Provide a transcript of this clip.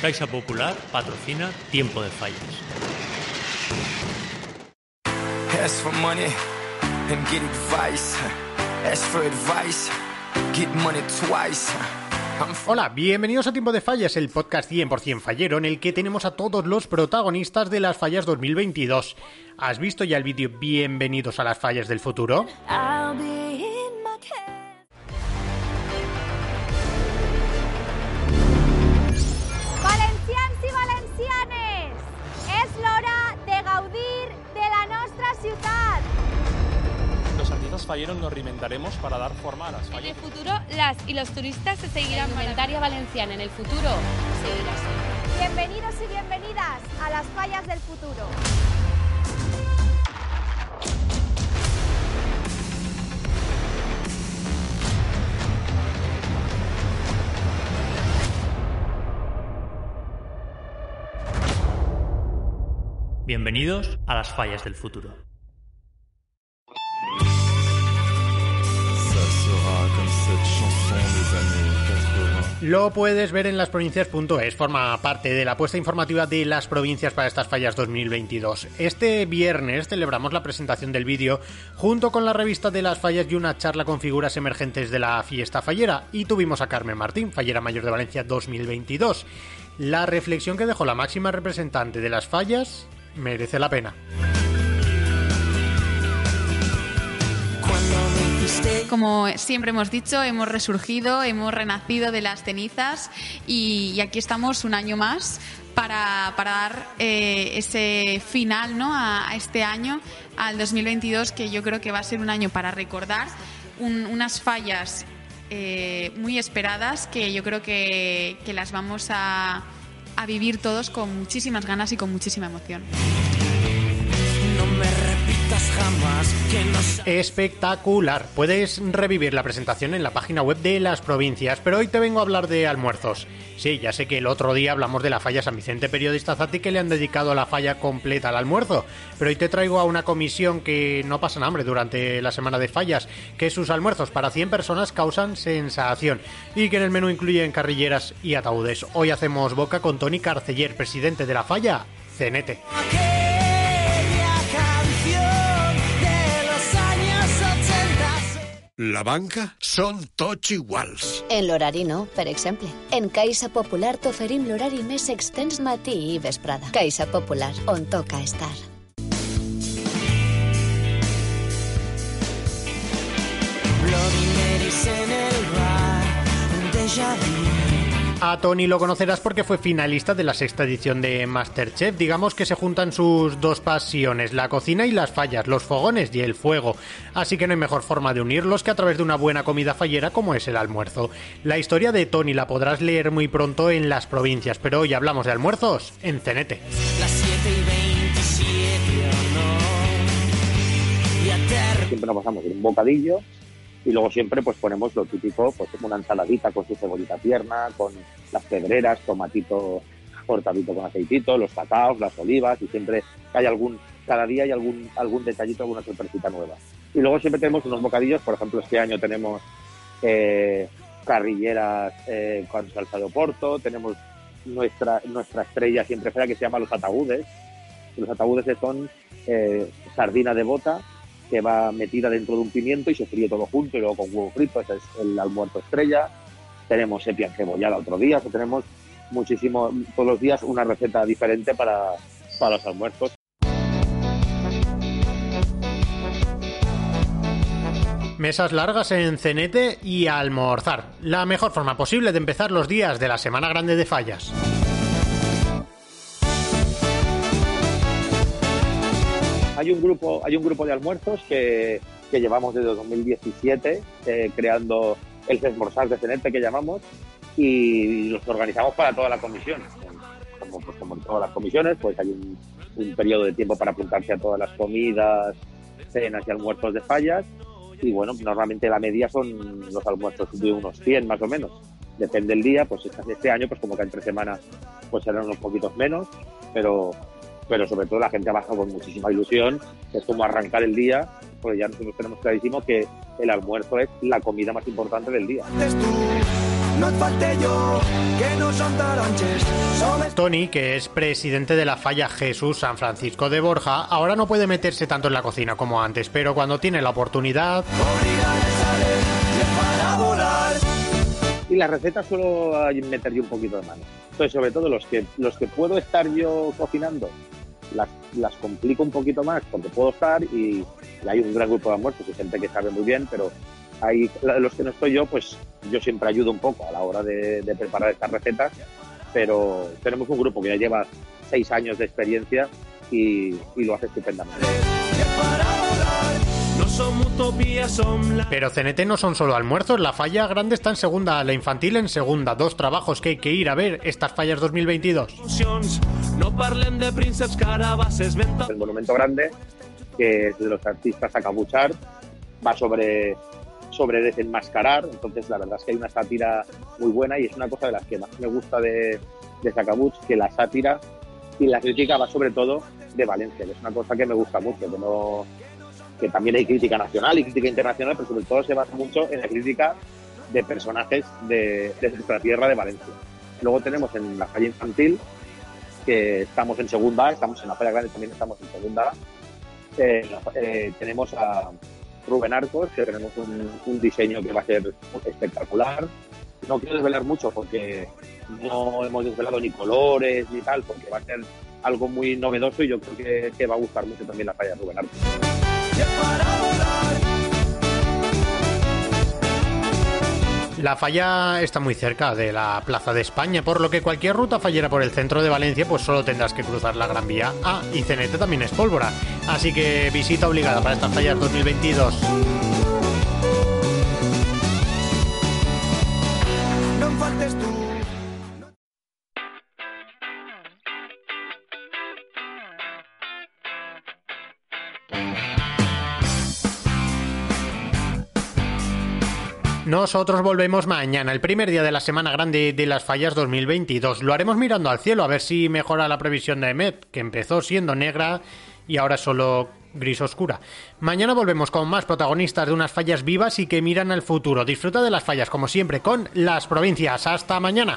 Caixa Popular patrocina Tiempo de Fallas. Ask for money and get advice. Ask for advice, get money twice. I'm f- Hola, bienvenidos a Tiempo de Fallas, el podcast 100% fallero en el que tenemos a todos los protagonistas de las fallas 2022. ¿Has visto ya el vídeo Bienvenidos a las fallas del futuro? I'll be Falleros nos reinventaremos para dar forma a las En el fallas. futuro, las y los turistas se seguirán. La indumentaria valenciana en el futuro seguirá así. Bienvenidos y bienvenidas a las fallas del futuro. Bienvenidos a las fallas del futuro. Lo puedes ver en lasprovincias.es, forma parte de la apuesta informativa de las provincias para estas fallas 2022. Este viernes celebramos la presentación del vídeo junto con la revista de las fallas y una charla con figuras emergentes de la fiesta fallera y tuvimos a Carmen Martín, fallera mayor de Valencia 2022. La reflexión que dejó la máxima representante de las fallas merece la pena. Como siempre hemos dicho, hemos resurgido, hemos renacido de las cenizas y, aquí estamos un año más para, dar eh, ese final ¿no? a, este año, al 2022, que yo creo que va a ser un año para recordar un- unas fallas eh, muy esperadas que yo creo que, las vamos a vivir todos con muchísimas ganas y con muchísima emoción. Espectacular. Puedes revivir la presentación en la página web de las provincias, pero hoy te vengo a hablar de almuerzos. Sí, ya sé que el otro día hablamos de la falla San Vicente Periodista Zati que le han dedicado la falla completa al almuerzo, pero hoy te traigo a una comisión que no pasan hambre durante la semana de fallas, que sus almuerzos para 100 personas causan sensación y que en el menú incluyen carrilleras y ataúdes. Hoy hacemos boca con Tony Carceller, presidente de la falla, Cenete. La banca són tots iguals. En l'horari no, per exemple. En Caixa Popular t'oferim l'horari més extens matí i vesprada. Caixa Popular, on toca estar. Bloody Marys en el bar, un déjà vu. A Tony lo conocerás porque fue finalista de la sexta edición de Masterchef. Digamos que se juntan sus dos pasiones, la cocina y las fallas, los fogones y el fuego. Así que no hay mejor forma de unirlos que a través de una buena comida fallera como es el almuerzo. La historia de Tony la podrás leer muy pronto en las provincias, pero hoy hablamos de almuerzos en Cenete. Las 7 y 27 o no. Y aterra. siempre nos pasamos en un bocadillo y luego siempre pues ponemos lo típico, pues una ensaladita con su cebolita tierna, con las pedreras, tomatito cortadito con aceitito, los cacaos, las olivas y siempre hay algún, cada día hay algún, algún detallito, alguna sorpresita nueva. Y luego siempre tenemos unos bocadillos, por ejemplo este año tenemos eh, carrilleras eh, con salsa de tenemos nuestra, nuestra estrella siempre fuera que se llama los ataúdes. Los ataúdes son eh, sardina de bota que va metida dentro de un pimiento y se fríe todo junto y luego con huevo frito, ese es el almuerzo estrella. Tenemos sepia encebollada otro día, sea, tenemos muchísimo, todos los días una receta diferente para, para los almuerzos. Mesas largas en Cenete y almorzar. La mejor forma posible de empezar los días de la Semana Grande de Fallas. Hay un grupo, hay un grupo de almuerzos que, que llevamos desde 2017 eh, creando el Fesmorzar de Cenete que llamamos y los organizamos para toda la comisión. como, pues, como en todas las comisiones, pues hay un, periodo de tiempo para apuntarse a todas las comidas, cenas y almuerzos de fallas. Y bueno, normalmente la media son los almuerzos de unos 100 más o menos. Depende del día, pues este año, pues como que entre semana, pues serán unos poquitos menos, pero, pero sobre todo la gente abajo con muchísima ilusión. Es como arrancar el día, porque ya nosotros tenemos clarísimo que el almuerzo es la comida más importante del día. Tony, que es presidente de la falla Jesús San Francisco de Borja, ahora no puede meterse tanto en la cocina como antes, pero cuando tiene la oportunidad, para volar. y las recetas suelo meter yo un poquito de mano. Entonces, sobre todo los que los que puedo estar yo cocinando, las, las complico un poquito más porque puedo estar y, y hay un gran grupo de almuerzos y gente que sabe muy bien, pero hay los que no estoy yo, pues yo siempre ayudo un poco a la hora de, de preparar estas recetas, pero tenemos un grupo que ya lleva seis años de experiencia y, y lo hace estupendamente. Pero CNT no son solo almuerzos, la falla grande está en segunda, la infantil en segunda, dos trabajos que hay que ir a ver estas fallas 2022. Emocions. No parlem de prínceps, carabasses, venta... El monumento grande, que es de los artistas Acabuchar, va sobre, sobre desenmascarar, entonces la verdad es que hay una sátira muy buena y es una cosa de las que más me gusta de, de Sacabuch, que la sátira y la crítica va sobre todo de Valencia, que es una cosa que me gusta mucho, que no que también hay crítica nacional y crítica internacional, pero sobre todo se basa mucho en la crítica de personajes de, de nuestra tierra de Valencia. Luego tenemos en la falla infantil, que estamos en segunda estamos en la falla grande, también estamos en segunda. Eh, eh, tenemos a Rubén Arcos, que tenemos un, un diseño que va a ser espectacular. No quiero desvelar mucho porque no hemos desvelado ni colores ni tal, porque va a ser algo muy novedoso y yo creo que, que va a gustar mucho también la de Rubén Arcos. La falla está muy cerca de la Plaza de España, por lo que cualquier ruta fallera por el centro de Valencia, pues solo tendrás que cruzar la Gran Vía. Ah, y CNT también es pólvora. Así que visita obligada para estas fallas 2022. No Nosotros volvemos mañana, el primer día de la semana grande de las fallas 2022. Lo haremos mirando al cielo a ver si mejora la previsión de EMET, que empezó siendo negra y ahora solo gris oscura. Mañana volvemos con más protagonistas de unas fallas vivas y que miran al futuro. Disfruta de las fallas como siempre con las provincias. Hasta mañana.